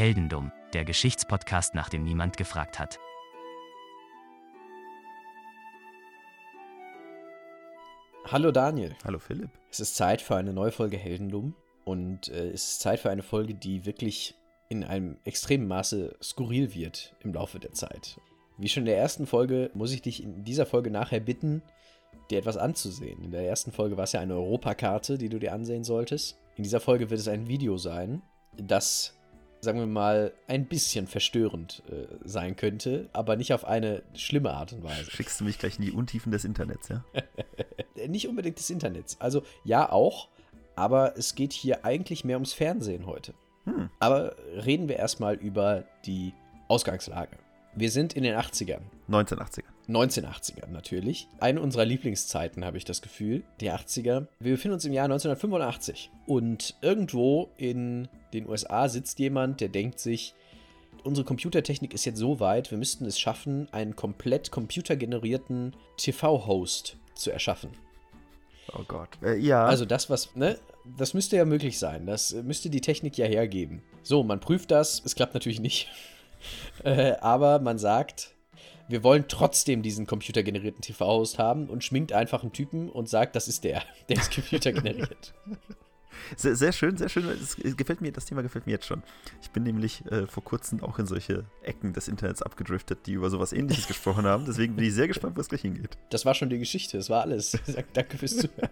Heldendum, der Geschichtspodcast, nach dem niemand gefragt hat. Hallo Daniel. Hallo Philipp. Es ist Zeit für eine neue Folge Heldendum und äh, es ist Zeit für eine Folge, die wirklich in einem extremen Maße skurril wird im Laufe der Zeit. Wie schon in der ersten Folge muss ich dich in dieser Folge nachher bitten, dir etwas anzusehen. In der ersten Folge war es ja eine Europakarte, die du dir ansehen solltest. In dieser Folge wird es ein Video sein, das, sagen wir mal, ein bisschen verstörend äh, sein könnte, aber nicht auf eine schlimme Art und Weise. Schickst du mich gleich in die Untiefen des Internets, ja? nicht unbedingt des Internets. Also ja auch, aber es geht hier eigentlich mehr ums Fernsehen heute. Hm. Aber reden wir erstmal über die Ausgangslage. Wir sind in den 80ern. 1980er. 1980er natürlich. Eine unserer Lieblingszeiten, habe ich das Gefühl. Die 80er. Wir befinden uns im Jahr 1985. Und irgendwo in den USA sitzt jemand, der denkt sich, unsere Computertechnik ist jetzt so weit, wir müssten es schaffen, einen komplett computergenerierten TV-Host zu erschaffen. Oh Gott. Äh, ja. Also das, was, ne? Das müsste ja möglich sein. Das müsste die Technik ja hergeben. So, man prüft das. Es klappt natürlich nicht. Äh, aber man sagt, wir wollen trotzdem diesen computergenerierten TV-Host haben und schminkt einfach einen Typen und sagt, das ist der. Der ist computergeneriert. Sehr, sehr, schön, sehr schön. Es gefällt mir, das Thema gefällt mir jetzt schon. Ich bin nämlich äh, vor kurzem auch in solche Ecken des Internets abgedriftet, die über sowas ähnliches gesprochen haben. Deswegen bin ich sehr gespannt, wo es gleich hingeht. Das war schon die Geschichte, das war alles. Danke fürs Zuhören.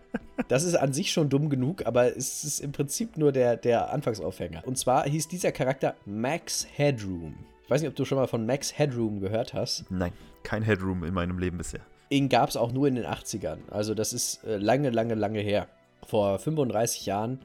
Das ist an sich schon dumm genug, aber es ist im Prinzip nur der, der Anfangsaufhänger. Und zwar hieß dieser Charakter Max Headroom. Ich weiß nicht, ob du schon mal von Max Headroom gehört hast. Nein, kein Headroom in meinem Leben bisher. Ihn gab es auch nur in den 80ern. Also das ist äh, lange, lange, lange her. Vor 35 Jahren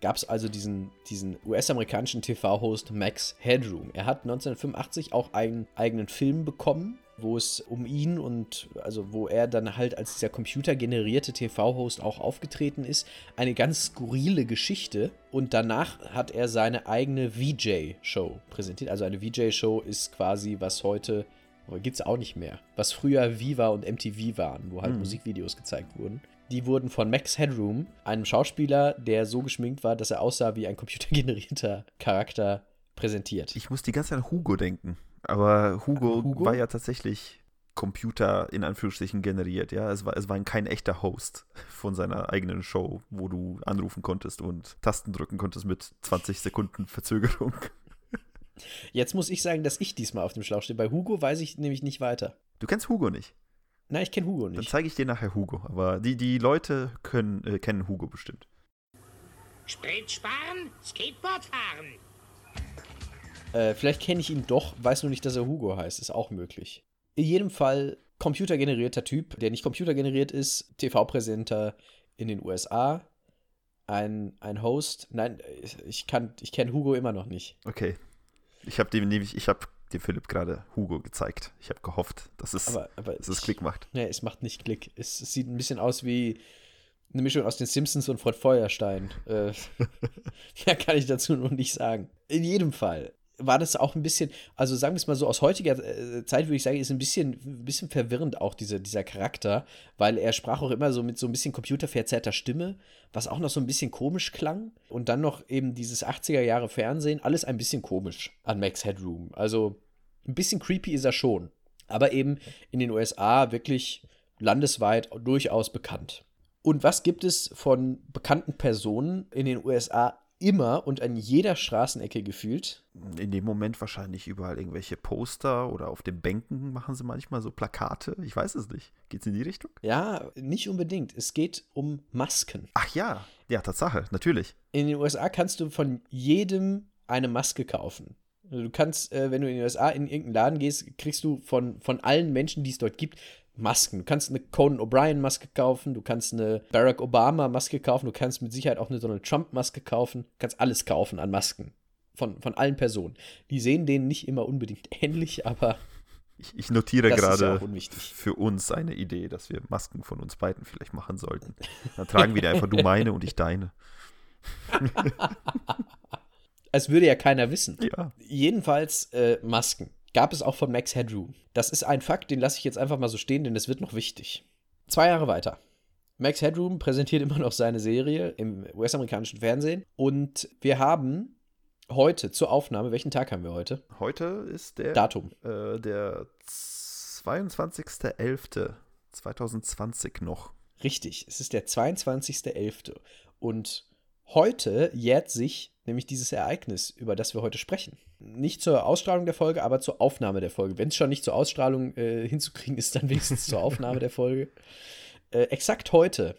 gab es also diesen, diesen US-amerikanischen TV-Host Max Headroom. Er hat 1985 auch einen eigenen Film bekommen, wo es um ihn und also wo er dann halt als dieser computergenerierte TV-Host auch aufgetreten ist. Eine ganz skurrile Geschichte. Und danach hat er seine eigene VJ-Show präsentiert. Also eine VJ-Show ist quasi, was heute gibt es auch nicht mehr. Was früher Viva und MTV waren, wo halt mhm. Musikvideos gezeigt wurden die wurden von Max Headroom, einem Schauspieler, der so geschminkt war, dass er aussah wie ein computergenerierter Charakter, präsentiert. Ich muss die ganze Zeit an Hugo denken. Aber Hugo, Hugo? war ja tatsächlich Computer in Anführungsstrichen generiert. Ja, es war, es war kein echter Host von seiner eigenen Show, wo du anrufen konntest und Tasten drücken konntest mit 20 Sekunden Verzögerung. Jetzt muss ich sagen, dass ich diesmal auf dem Schlauch stehe. Bei Hugo weiß ich nämlich nicht weiter. Du kennst Hugo nicht? Nein, ich kenne Hugo nicht. Dann zeige ich dir nachher Hugo. Aber die, die Leute können, äh, kennen Hugo bestimmt. Sprit sparen, Skateboard fahren. Äh, vielleicht kenne ich ihn doch, weiß nur nicht, dass er Hugo heißt. Ist auch möglich. In jedem Fall computergenerierter Typ, der nicht computergeneriert ist, TV-Präsenter in den USA. Ein, ein Host. Nein, ich, ich kenne Hugo immer noch nicht. Okay. Ich habe dem nämlich, ich habe dir Philipp gerade Hugo gezeigt. Ich habe gehofft, dass es, aber, aber dass es Klick macht. Nee, es macht nicht Klick. Es, es, sieht ein bisschen aus wie eine Mischung aus den Simpsons und Fred Feuerstein. äh, mehr kann ich dazu noch nicht sagen. In jedem Fall war das auch ein bisschen, also sagen wir es mal so, aus heutiger äh, Zeit würde ich sagen, ist ein bisschen, ein bisschen verwirrend auch diese, dieser Charakter, weil er sprach auch immer so mit so ein bisschen computerverzerrter Stimme, was auch noch so ein bisschen komisch klang. Und dann noch eben dieses 80er Jahre Fernsehen, alles ein bisschen komisch an Max Headroom. Also ein bisschen creepy ist er schon, aber eben in den USA wirklich landesweit durchaus bekannt. Und was gibt es von bekannten Personen in den USA immer und an jeder Straßenecke gefühlt? In dem Moment wahrscheinlich überall irgendwelche Poster oder auf den Bänken machen sie manchmal so Plakate. Ich weiß es nicht. Geht es in die Richtung? Ja, nicht unbedingt. Es geht um Masken. Ach ja, ja, Tatsache, natürlich. In den USA kannst du von jedem eine Maske kaufen. Also du kannst, äh, wenn du in den USA in irgendeinen Laden gehst, kriegst du von, von allen Menschen, die es dort gibt, Masken. Du kannst eine Conan O'Brien-Maske kaufen, du kannst eine Barack Obama-Maske kaufen, du kannst mit Sicherheit auch eine Donald Trump-Maske kaufen. Du kannst alles kaufen an Masken. Von, von allen Personen. Die sehen denen nicht immer unbedingt ähnlich, aber. Ich, ich notiere gerade ja für uns eine Idee, dass wir Masken von uns beiden vielleicht machen sollten. Dann tragen wir einfach du meine und ich deine. Es würde ja keiner wissen. Ja. Jedenfalls äh, Masken. Gab es auch von Max Headroom. Das ist ein Fakt, den lasse ich jetzt einfach mal so stehen, denn es wird noch wichtig. Zwei Jahre weiter. Max Headroom präsentiert immer noch seine Serie im US-amerikanischen Fernsehen. Und wir haben heute zur Aufnahme, welchen Tag haben wir heute? Heute ist der Datum. Äh, der 22.11.2020 noch. Richtig, es ist der 22.11. Und heute jährt sich nämlich dieses Ereignis, über das wir heute sprechen. Nicht zur Ausstrahlung der Folge, aber zur Aufnahme der Folge. Wenn es schon nicht zur Ausstrahlung äh, hinzukriegen ist, dann wenigstens zur Aufnahme der Folge. Äh, exakt heute,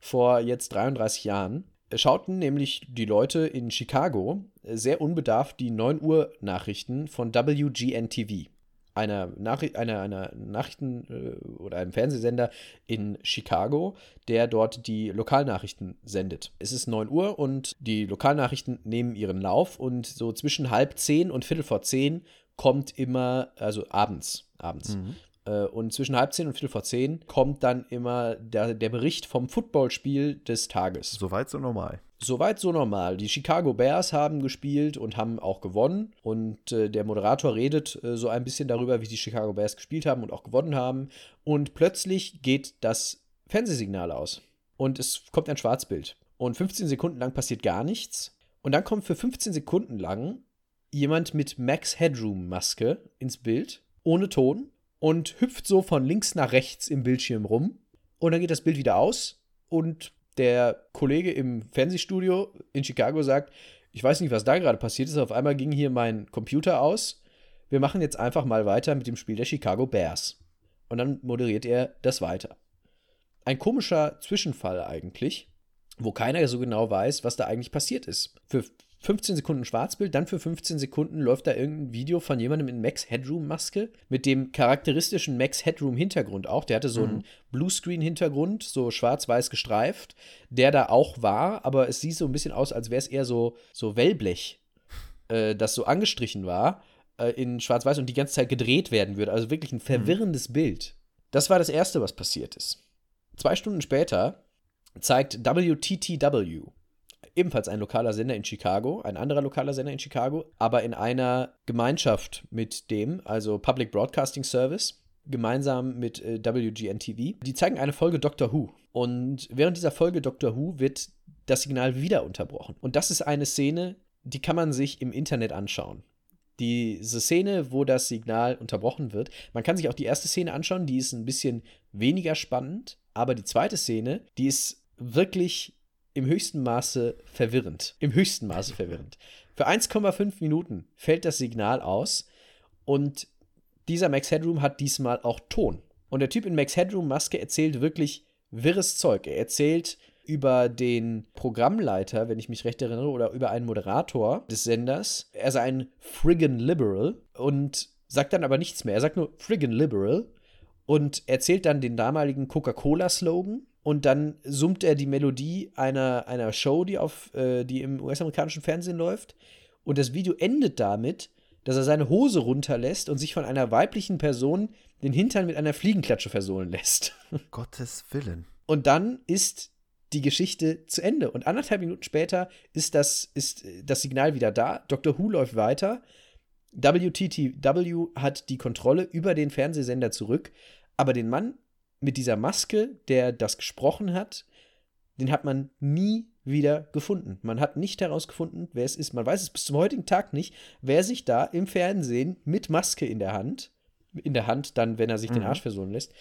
vor jetzt 33 Jahren, äh, schauten nämlich die Leute in Chicago äh, sehr unbedarft die 9 Uhr Nachrichten von WGN-TV einer, Nachri einer, einer Nachrichten- äh, oder einem Fernsehsender in Chicago, der dort die Lokalnachrichten sendet. Es ist 9 Uhr und die Lokalnachrichten nehmen ihren Lauf und so zwischen halb zehn und viertel vor zehn kommt immer, also abends, abends. Mhm. Äh, und zwischen halb zehn und viertel vor zehn kommt dann immer der, der Bericht vom Footballspiel des Tages. Soweit so normal. Soweit so normal. Die Chicago Bears haben gespielt und haben auch gewonnen. Und äh, der Moderator redet äh, so ein bisschen darüber, wie die Chicago Bears gespielt haben und auch gewonnen haben. Und plötzlich geht das Fernsehsignal aus. Und es kommt ein Schwarzbild. Und 15 Sekunden lang passiert gar nichts. Und dann kommt für 15 Sekunden lang jemand mit Max Headroom-Maske ins Bild, ohne Ton, und hüpft so von links nach rechts im Bildschirm rum. Und dann geht das Bild wieder aus und der Kollege im Fernsehstudio in Chicago sagt, ich weiß nicht, was da gerade passiert ist, auf einmal ging hier mein Computer aus. Wir machen jetzt einfach mal weiter mit dem Spiel der Chicago Bears. Und dann moderiert er das weiter. Ein komischer Zwischenfall eigentlich, wo keiner so genau weiß, was da eigentlich passiert ist. Für 15 Sekunden Schwarzbild, dann für 15 Sekunden läuft da irgendein Video von jemandem in Max Headroom-Maske mit dem charakteristischen Max Headroom-Hintergrund auch. Der hatte so mhm. einen Bluescreen-Hintergrund, so schwarz-weiß gestreift, der da auch war, aber es sieht so ein bisschen aus, als wäre es eher so, so Wellblech, äh, das so angestrichen war äh, in schwarz-weiß und die ganze Zeit gedreht werden würde. Also wirklich ein mhm. verwirrendes mhm. Bild. Das war das Erste, was passiert ist. Zwei Stunden später zeigt WTTW, ebenfalls ein lokaler Sender in Chicago, ein anderer lokaler Sender in Chicago, aber in einer Gemeinschaft mit dem, also Public Broadcasting Service, gemeinsam mit äh, WGN-TV. Die zeigen eine Folge Doctor Who. Und während dieser Folge Doctor Who wird das Signal wieder unterbrochen. Und das ist eine Szene, die kann man sich im Internet anschauen. Diese Szene, wo das Signal unterbrochen wird, man kann sich auch die erste Szene anschauen, die ist ein bisschen weniger spannend, aber die zweite Szene, die ist wirklich im höchsten Maße verwirrend. Im höchsten Maße verwirrend. Für 1,5 Minuten fällt das Signal aus und dieser Max Headroom hat diesmal auch Ton. Und der Typ in Max Headroom Maske erzählt wirklich wirres Zeug. Er erzählt über den Programmleiter, wenn ich mich recht erinnere, oder über einen Moderator des Senders. Er sei ein friggin' Liberal und sagt dann aber nichts mehr. Er sagt nur friggin' Liberal und erzählt dann den damaligen Coca-Cola-Slogan und dann summt er die Melodie einer, einer Show, die, auf, äh, die im US-amerikanischen Fernsehen läuft. Und das Video endet damit, dass er seine Hose runterlässt und sich von einer weiblichen Person den Hintern mit einer Fliegenklatsche versohlen lässt. Gottes Willen. Und dann ist die Geschichte zu Ende. Und anderthalb Minuten später ist das, ist das Signal wieder da. Dr. Who läuft weiter. WTTW hat die Kontrolle über den Fernsehsender zurück. Aber den Mann mit dieser Maske, der das gesprochen hat, den hat man nie wieder gefunden. Man hat nicht herausgefunden, wer es ist. Man weiß es bis zum heutigen Tag nicht, wer sich da im Fernsehen mit Maske in der Hand, in der Hand dann, wenn er sich mhm. den Arsch versohlen lässt,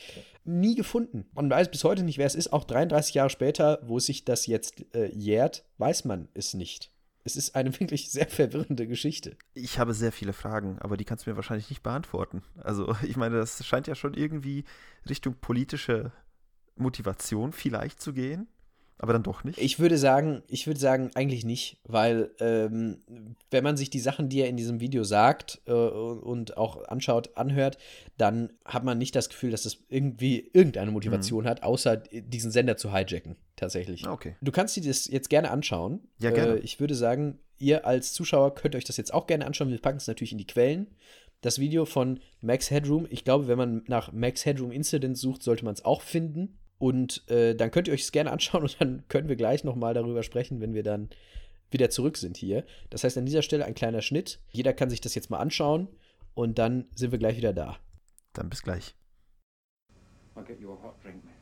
nie gefunden. Man weiß bis heute nicht, wer es ist. Auch 33 Jahre später, wo sich das jetzt äh, jährt, weiß man es nicht. Es ist eine wirklich sehr verwirrende Geschichte. Ich habe sehr viele Fragen, aber die kannst du mir wahrscheinlich nicht beantworten. Also, ich meine, das scheint ja schon irgendwie Richtung politische Motivation vielleicht zu gehen aber dann doch nicht? Ich würde sagen, ich würde sagen, eigentlich nicht, weil ähm, wenn man sich die Sachen, die er in diesem Video sagt äh, und auch anschaut, anhört, dann hat man nicht das Gefühl, dass das irgendwie irgendeine Motivation mhm. hat, außer diesen Sender zu hijacken, tatsächlich. Okay. Du kannst dir das jetzt gerne anschauen. Ja, gerne. Äh, ich würde sagen, ihr als Zuschauer könnt euch das jetzt auch gerne anschauen. Wir packen es natürlich in die Quellen. Das Video von Max Headroom, ich glaube, wenn man nach Max Headroom Incident sucht, sollte man es auch finden. Und äh, dann könnt ihr euch es gerne anschauen und dann können wir gleich nochmal darüber sprechen, wenn wir dann wieder zurück sind hier. Das heißt, an dieser Stelle ein kleiner Schnitt. Jeder kann sich das jetzt mal anschauen und dann sind wir gleich wieder da. Dann bis gleich. I'll get you a hot drink, man.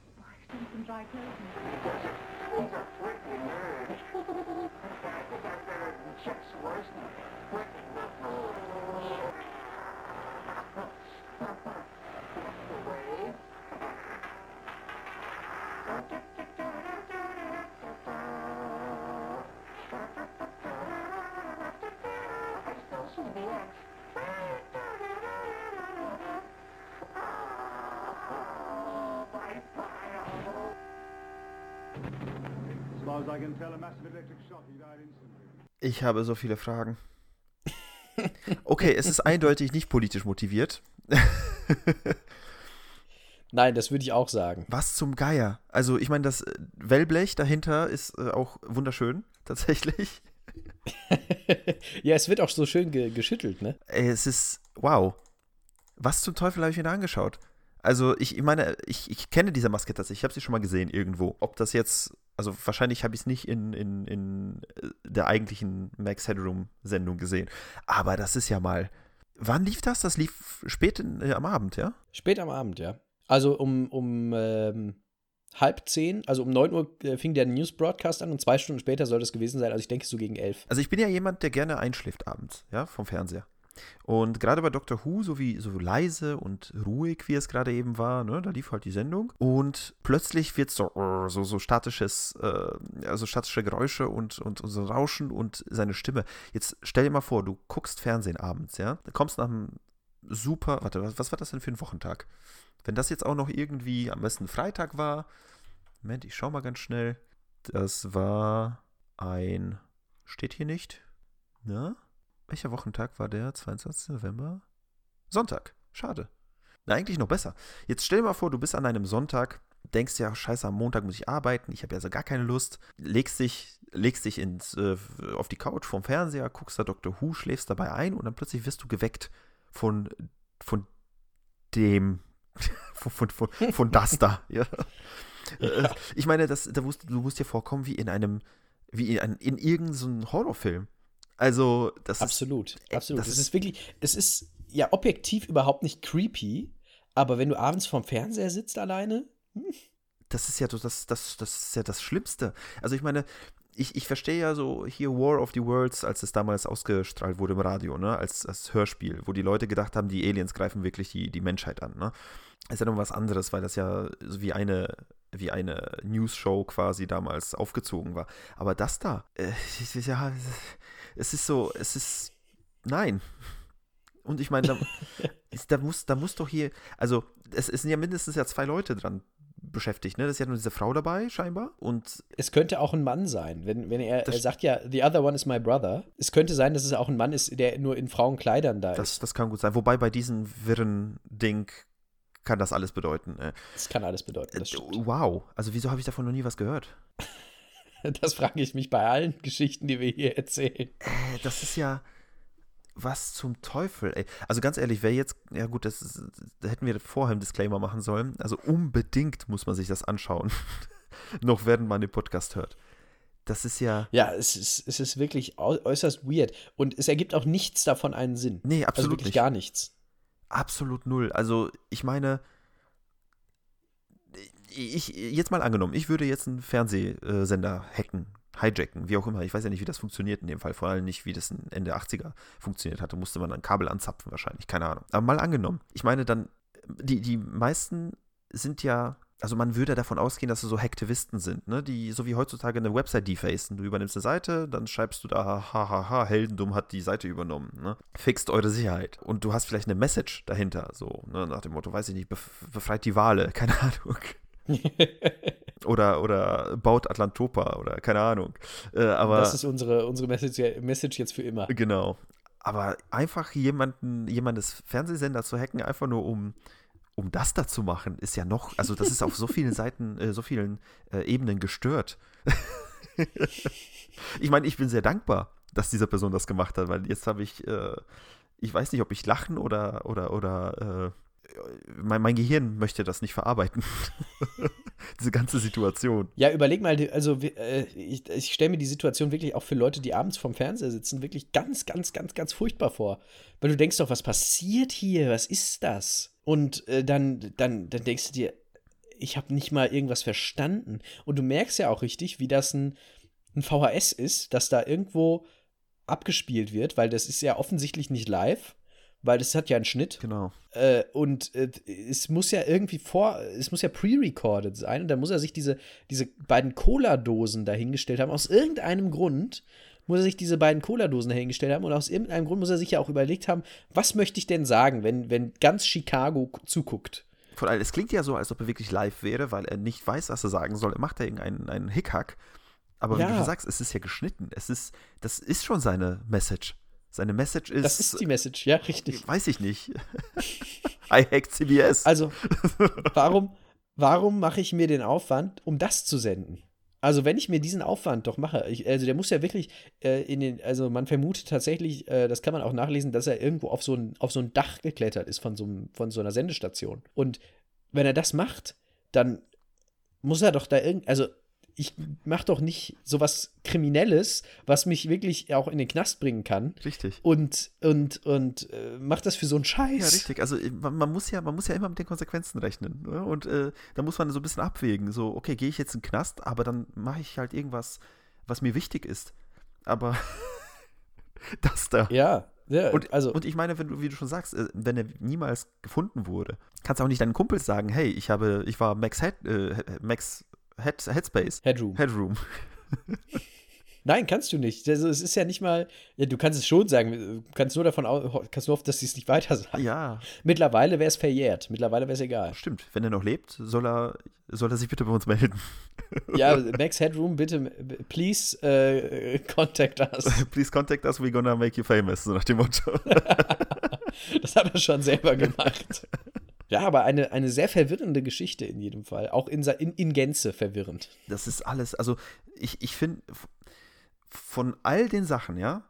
Some Ich habe so viele Fragen. Okay, es ist eindeutig nicht politisch motiviert. Nein, das würde ich auch sagen. Was zum Geier? Also, ich meine, das äh, Wellblech dahinter ist äh, auch wunderschön, tatsächlich. ja, es wird auch so schön ge geschüttelt, ne? Ey, es ist, wow. Was zum Teufel habe ich mir da angeschaut? Also, ich, ich meine, ich, ich kenne diese Maske tatsächlich. Ich habe sie schon mal gesehen irgendwo. Ob das jetzt, also wahrscheinlich habe ich es nicht in, in, in äh, der eigentlichen Max Headroom-Sendung gesehen. Aber das ist ja mal. Wann lief das? Das lief spät in, äh, am Abend, ja? Spät am Abend, ja. Also um, um ähm, halb zehn, also um 9 Uhr äh, fing der News-Broadcast an und zwei Stunden später soll das gewesen sein. Also ich denke so gegen elf. Also ich bin ja jemand, der gerne einschläft abends, ja, vom Fernseher. Und gerade bei Dr. Who, so wie so leise und ruhig, wie es gerade eben war, ne, da lief halt die Sendung. Und plötzlich wird so, so, so statisches, äh, also statische Geräusche und, und, und so Rauschen und seine Stimme. Jetzt stell dir mal vor, du guckst Fernsehen abends, ja, du kommst nach einem super, warte, was, was war das denn für ein Wochentag? Wenn das jetzt auch noch irgendwie am besten Freitag war, Moment, ich schau mal ganz schnell. Das war ein, steht hier nicht, ne? Welcher Wochentag war der? 22. November? Sonntag. Schade. Na, eigentlich noch besser. Jetzt stell dir mal vor, du bist an einem Sonntag, denkst ja, scheiße, am Montag muss ich arbeiten, ich habe ja so gar keine Lust, legst dich, legst dich ins, äh, auf die Couch vom Fernseher, guckst da Dr. Who, schläfst dabei ein und dann plötzlich wirst du geweckt von, von dem, von, von, von, von das da. Ja. ja. Ich meine, das, da musst, du musst dir vorkommen wie in einem, wie in, in irgendeinem Horrorfilm. Also, das absolut, ist. Absolut, Das, das ist, wirklich, es ist ja objektiv überhaupt nicht creepy, aber wenn du abends vorm Fernseher sitzt alleine. Hm. Das ist ja das, das, das ist ja das Schlimmste. Also ich meine, ich, ich verstehe ja so hier War of the Worlds, als es damals ausgestrahlt wurde im Radio, ne, als, als Hörspiel, wo die Leute gedacht haben, die Aliens greifen wirklich die, die Menschheit an, ne. Ist ja noch was anderes, weil das ja wie eine, wie eine News-Show quasi damals aufgezogen war. Aber das da, äh, ja, es ist so, es ist, nein. Und ich meine, da, da, muss, da muss doch hier, also es, es sind ja mindestens ja zwei Leute dran beschäftigt, ne? Das ist ja nur diese Frau dabei, scheinbar. Und es könnte auch ein Mann sein, wenn, wenn er, er sagt ja, the other one is my brother. Es könnte sein, dass es auch ein Mann ist, der nur in Frauenkleidern da das, ist. Das kann gut sein. Wobei bei diesem wirren Ding kann das alles bedeuten. Ne? Das kann alles bedeuten. Das wow. Also wieso habe ich davon noch nie was gehört? Das frage ich mich bei allen Geschichten, die wir hier erzählen. Äh, das ist ja was zum Teufel, ey. Also ganz ehrlich, wer jetzt, ja gut, das ist, da hätten wir vorher einen Disclaimer machen sollen. Also unbedingt muss man sich das anschauen. Noch während man den Podcast hört. Das ist ja. Ja, es ist, es ist wirklich äußerst weird. Und es ergibt auch nichts davon einen Sinn. Nee, absolut also wirklich nicht. gar nichts. Absolut null. Also, ich meine, ich, jetzt mal angenommen, ich würde jetzt einen Fernsehsender hacken, hijacken, wie auch immer. Ich weiß ja nicht, wie das funktioniert in dem Fall. Vor allem nicht, wie das Ende 80er funktioniert hatte. Musste man ein Kabel anzapfen wahrscheinlich, keine Ahnung. Aber mal angenommen. Ich meine dann, die, die meisten sind ja, also man würde davon ausgehen, dass es so Hacktivisten sind, ne? Die so wie heutzutage eine Website defacen. Du übernimmst eine Seite, dann schreibst du da, hahaha, Heldendum hat die Seite übernommen, ne? Fixt eure Sicherheit. Und du hast vielleicht eine Message dahinter, so, ne? Nach dem Motto, weiß ich nicht, befreit die Wale, keine Ahnung. oder, oder baut Atlantopa oder keine Ahnung. Äh, aber, das ist unsere, unsere Message, Message jetzt für immer. Genau. Aber einfach jemanden, jemandes Fernsehsender zu hacken, einfach nur um, um das da zu machen, ist ja noch, also das ist auf so vielen Seiten, äh, so vielen äh, Ebenen gestört. ich meine, ich bin sehr dankbar, dass diese Person das gemacht hat, weil jetzt habe ich, äh, ich weiß nicht, ob ich lachen oder, oder, oder äh, mein, mein Gehirn möchte das nicht verarbeiten. Diese ganze Situation. Ja, überleg mal, also äh, ich, ich stelle mir die Situation wirklich auch für Leute, die abends vorm Fernseher sitzen, wirklich ganz, ganz, ganz, ganz furchtbar vor. Weil du denkst doch, was passiert hier? Was ist das? Und äh, dann, dann, dann denkst du dir, ich habe nicht mal irgendwas verstanden. Und du merkst ja auch richtig, wie das ein, ein VHS ist, das da irgendwo abgespielt wird, weil das ist ja offensichtlich nicht live weil das hat ja einen Schnitt. Genau. Äh, und äh, es muss ja irgendwie vor, es muss ja pre-recorded sein und da muss er sich diese, diese beiden Cola-Dosen dahingestellt haben. Aus irgendeinem Grund muss er sich diese beiden Cola-Dosen hingestellt haben und aus irgendeinem Grund muss er sich ja auch überlegt haben, was möchte ich denn sagen, wenn, wenn ganz Chicago zuguckt. Vor allem, es klingt ja so, als ob er wirklich live wäre, weil er nicht weiß, was er sagen soll. Er macht da irgendeinen einen Hickhack. Aber wie Ja. du schon sagst, es ist ja geschnitten. Es ist, das ist schon seine Message. Seine Message ist. Das ist die Message, ja, richtig. Weiß ich nicht. I hacked CBS. Also, warum, warum mache ich mir den Aufwand, um das zu senden? Also, wenn ich mir diesen Aufwand doch mache, ich, also der muss ja wirklich äh, in den, also man vermutet tatsächlich, äh, das kann man auch nachlesen, dass er irgendwo auf so ein, auf so ein Dach geklettert ist von so, einem, von so einer Sendestation. Und wenn er das macht, dann muss er doch da irgend, also ich mache doch nicht sowas Kriminelles, was mich wirklich auch in den Knast bringen kann. richtig. Und, und, und äh, mach das für so einen Scheiß. Ja, richtig. Also man, man, muss ja, man muss ja immer mit den Konsequenzen rechnen. Ne? Und äh, da muss man so ein bisschen abwägen. So, okay, gehe ich jetzt in den Knast, aber dann mache ich halt irgendwas, was mir wichtig ist. Aber das da. Ja, ja Und, also. und ich meine, wenn du, wie du schon sagst, äh, wenn er niemals gefunden wurde, kannst du auch nicht deinen Kumpels sagen, hey, ich habe, ich war Max Head, äh, Max Head, Headspace. Headroom. Headroom. Nein, kannst du nicht. Also, es ist ja nicht mal. Ja, du kannst es schon sagen. Du kannst nur davon aus, kannst nur hoffen, dass sie es nicht weiter sagen. Ja, Mittlerweile wäre es verjährt. Mittlerweile wäre es egal. stimmt. Wenn er noch lebt, soll er, soll er sich bitte bei uns melden. Ja, Max Headroom, bitte, please äh, contact us. Please contact us, we're gonna make you famous, so nach dem Motto. Das hat er schon selber gemacht. Ja, aber eine, eine sehr verwirrende Geschichte in jedem Fall. Auch in, in, in Gänze verwirrend. Das ist alles, also ich, ich finde, von all den Sachen, ja,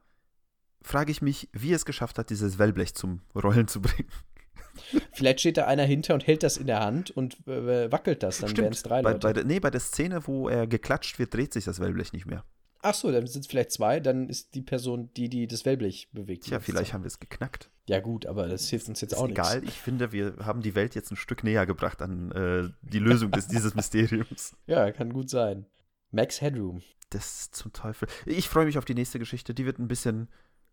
frage ich mich, wie er es geschafft hat, dieses Wellblech zum Rollen zu bringen. Vielleicht steht da einer hinter und hält das in der Hand und äh, wackelt das. Dann wären es drei bei, Leute. bei der, nee, bei der Szene, wo er geklatscht wird, dreht sich das Wellblech nicht mehr. Ach so, dann sind es vielleicht zwei. Dann ist die Person, die, die das Wellblech bewegt. Tja, vielleicht haben wir es geknackt. Ja, gut, aber das hilft uns jetzt Ist auch nichts. egal, ich finde, wir haben die Welt jetzt ein Stück näher gebracht an äh, die Lösung des, dieses Mysteriums. Ja, kann gut sein. Max Headroom. Das ist zum Teufel. Ich freue mich auf die nächste Geschichte. Die wird ein bisschen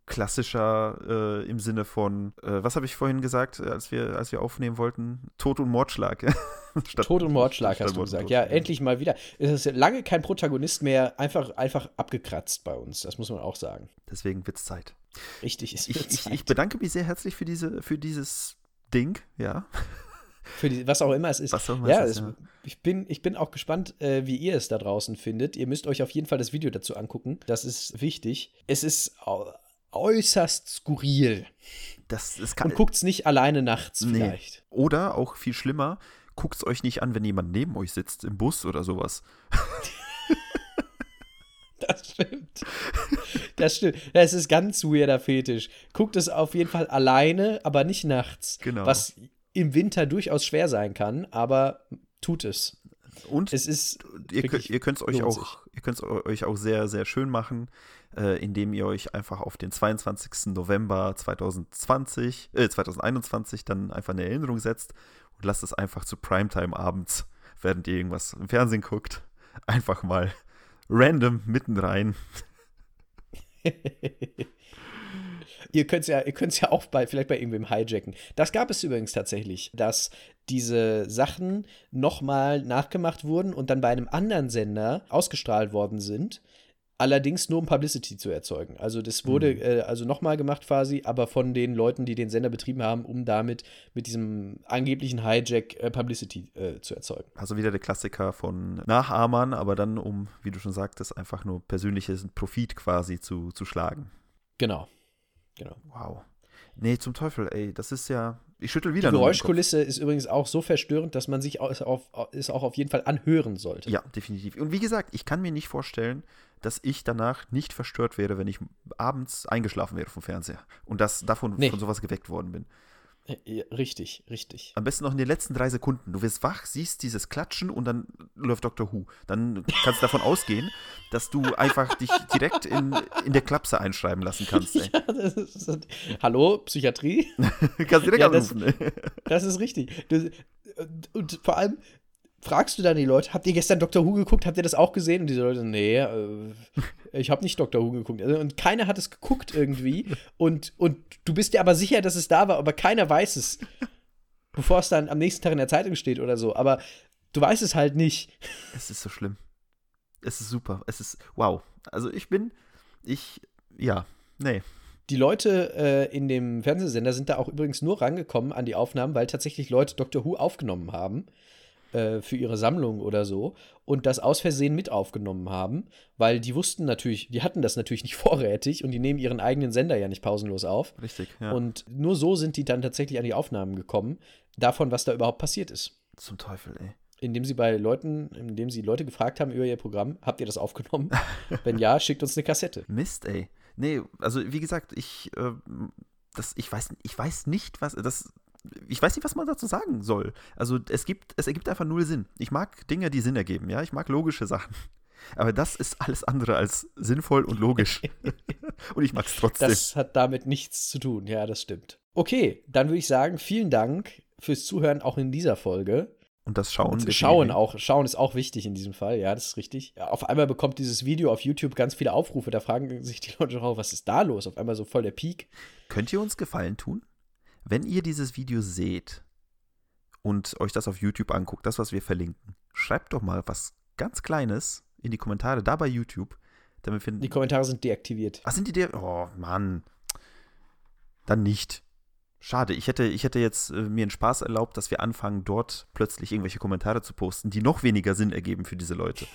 klassischer äh, im Sinne von, äh, was habe ich vorhin gesagt, äh, als wir, als wir aufnehmen wollten? Tod und Mordschlag. Statt- Tod und Mordschlag statt hast du Mord und gesagt. Ja, endlich mal wieder. Es ist lange kein Protagonist mehr, einfach, einfach abgekratzt bei uns. Das muss man auch sagen. Deswegen wird es Zeit. Richtig ist Ich, wird ich, Zeit. ich bedanke mich sehr herzlich für, diese, für dieses Ding, ja. Für die, was auch immer es ist. Was auch immer ja, es ist, ja. Ich, bin, ich bin auch gespannt, äh, wie ihr es da draußen findet. Ihr müsst euch auf jeden Fall das Video dazu angucken. Das ist wichtig. Es ist äußerst skurril. Das, das kann, Und guckt's nicht alleine nachts Nee. vielleicht. Oder auch viel schlimmer, guckt es euch nicht an, wenn jemand neben euch sitzt, im Bus oder sowas. Das stimmt. Das stimmt. Das ist ganz weirder Fetisch. Guckt es auf jeden Fall alleine, aber nicht nachts. Genau. Was im Winter durchaus schwer sein kann, aber tut es. Und Es ist ihr, könnt, ihr könnt es auch, ihr euch auch sehr, sehr schön machen, äh, indem ihr euch einfach auf den 22. November 2020, äh, 2021 dann einfach eine Erinnerung setzt und lasst es einfach zu Primetime abends, während ihr irgendwas im Fernsehen guckt, einfach mal random mitten rein. Ihr könnt es ja, ihr könnt's ja auch bei, vielleicht bei irgendwem hijacken. Das gab es übrigens tatsächlich, dass diese Sachen nochmal nachgemacht wurden und dann bei einem anderen Sender ausgestrahlt worden sind. Allerdings nur um Publicity zu erzeugen. Also das wurde Mhm. äh, also nochmal gemacht quasi, aber von den Leuten, die den Sender betrieben haben, um damit mit diesem angeblichen Hijack äh, Publicity äh, zu erzeugen. Also wieder der Klassiker von Nachahmern, aber dann um, wie du schon sagtest, einfach nur persönliches Profit quasi zu, zu schlagen. Genau. Genau. Wow. Nee, zum Teufel, ey, das ist ja. Ich schüttel Die wieder Kopf. Geräuschkulisse ist übrigens auch so verstörend, dass man sich auch, es auch auf jeden Fall anhören sollte. Ja, definitiv. Und wie gesagt, ich kann mir nicht vorstellen, dass ich danach nicht verstört wäre, wenn ich abends eingeschlafen wäre vom Fernseher und dass davon Nee. von sowas geweckt worden bin. Ja, richtig, richtig. Am besten noch in den letzten drei Sekunden. Du wirst wach, siehst dieses Klatschen und dann läuft Dr. Who. Dann kannst du davon ausgehen, dass du einfach dich direkt in, in der Klapse einschreiben lassen kannst. Das ist, hallo, Psychiatrie? Du kannst direkt Ja, das- anrufen. ey. Das ist richtig. Und, und vor allem fragst du dann die Leute, habt ihr gestern Dr. Who geguckt? Habt ihr das auch gesehen? Und diese Leute, nee, äh, ich habe nicht Dr. Who geguckt. Also, Und keiner hat es geguckt irgendwie. Und, und du bist dir aber sicher, dass es da war, aber keiner weiß es. Bevor es dann am nächsten Tag in der Zeitung steht oder so. Aber du weißt es halt nicht. Es ist so schlimm. Es ist super. Es ist wow. Also ich bin, Ich, ja, nee. Die Leute äh, in dem Fernsehsender sind da auch übrigens nur rangekommen an die Aufnahmen, weil tatsächlich Leute Doctor Who aufgenommen haben äh, für ihre Sammlung oder so und das aus Versehen mit aufgenommen haben, weil die wussten natürlich, die hatten das natürlich nicht vorrätig und die nehmen ihren eigenen Sender ja nicht pausenlos auf. Richtig, ja. Und nur so sind die dann tatsächlich an die Aufnahmen gekommen, davon, was da überhaupt passiert ist. Zum Teufel, ey. Indem sie bei Leuten, indem sie Leute gefragt haben über ihr Programm, habt ihr das aufgenommen? Wenn ja, schickt uns eine Kassette. Mist, ey. Nee, also wie gesagt, ich, äh, das, ich, weiß, ich weiß nicht, was, das, ich weiß nicht, was man dazu sagen soll. Also es gibt, es ergibt einfach null Sinn. Ich mag Dinge, die Sinn ergeben, ja. Ich mag logische Sachen. Aber das ist alles andere als sinnvoll und logisch. und ich mag es trotzdem. Das hat damit nichts zu tun, ja, das stimmt. Okay, dann würde ich sagen, vielen Dank fürs Zuhören auch in dieser Folge. Und das Schauen. Und schauen auch. Schauen ist auch wichtig in diesem Fall. Ja, das ist richtig. Auf einmal bekommt dieses Video auf YouTube ganz viele Aufrufe. Da fragen sich die Leute auch, was ist da los? Auf einmal so voll der Peak. Könnt ihr uns Gefallen tun? Wenn ihr dieses Video seht und euch das auf YouTube anguckt, das, was wir verlinken, schreibt doch mal was ganz Kleines in die Kommentare da bei YouTube. Damit wir die Kommentare sind deaktiviert. Ach, sind die der? Oh, Mann. Dann nicht. Schade, ich hätte, ich hätte jetzt äh, mir einen Spaß erlaubt, dass wir anfangen, dort plötzlich irgendwelche Kommentare zu posten, die noch weniger Sinn ergeben für diese Leute.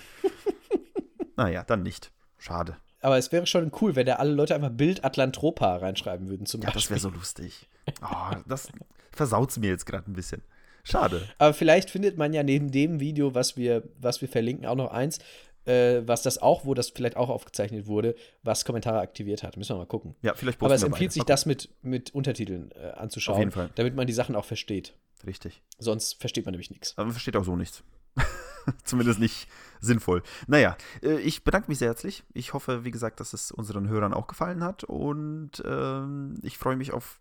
naja, dann nicht. Schade. Aber es wäre schon cool, wenn da alle Leute einfach Bild Atlantropa reinschreiben würden zum ja, Beispiel. das wäre so lustig. Oh, das versaut es mir jetzt gerade ein bisschen. Schade. Aber vielleicht findet man ja neben dem Video, was wir, was wir verlinken, auch noch eins, äh, was das auch, wo das vielleicht auch aufgezeichnet wurde, was Kommentare aktiviert hat. Müssen wir mal gucken. Ja, vielleicht Aber es empfiehlt sich, das mit, mit Untertiteln äh, anzuschauen, Auf jeden Fall. damit man die Sachen auch versteht. Richtig. Sonst versteht man nämlich nichts. Aber man versteht auch so nichts. Zumindest nicht sinnvoll. Naja, äh, ich bedanke mich sehr herzlich. Ich hoffe, wie gesagt, dass es unseren Hörern auch gefallen hat. Und ähm, ich freue mich auf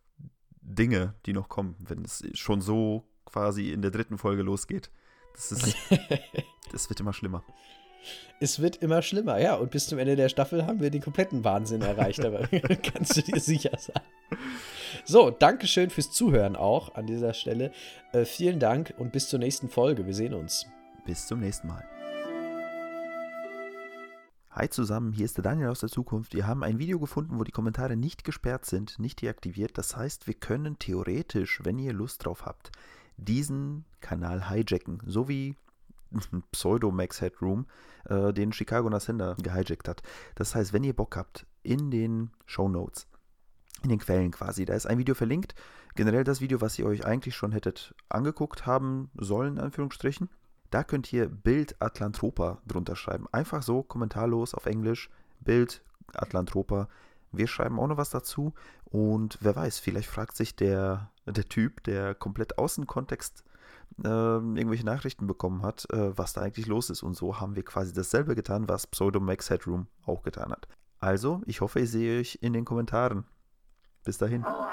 Dinge, die noch kommen, wenn es schon so quasi in der dritten Folge losgeht. Das, ist, das wird immer schlimmer. Es wird immer schlimmer, ja. Und bis zum Ende der Staffel haben wir den kompletten Wahnsinn erreicht, aber kannst du dir sicher sein. So, Dankeschön fürs Zuhören auch an dieser Stelle. Äh, vielen Dank und bis zur nächsten Folge. Wir sehen uns. Bis zum nächsten Mal. Hi zusammen, hier ist der Daniel aus der Zukunft. Wir haben ein Video gefunden, wo die Kommentare nicht gesperrt sind, nicht deaktiviert. Das heißt, wir können theoretisch, wenn ihr Lust drauf habt, diesen Kanal hijacken, so wie Pseudo-Max Headroom äh, den Chicago Nascender gehijackt hat. Das heißt, wenn ihr Bock habt, in den Show Notes, in den Quellen quasi, da ist ein Video verlinkt. Generell das Video, was ihr euch eigentlich schon hättet angeguckt haben sollen, in Anführungsstrichen. Da könnt ihr Bild Atlantropa drunter schreiben. Einfach so, kommentarlos auf Englisch. Bild Atlantropa. Wir schreiben auch noch was dazu. Und wer weiß, vielleicht fragt sich der, der Typ, der komplett außen Kontext äh, irgendwelche Nachrichten bekommen hat, äh, was da eigentlich los ist. Und so haben wir quasi dasselbe getan, was Pseudo Max Headroom auch getan hat. Also, ich hoffe, ich sehe euch in den Kommentaren. Bis dahin. Oh,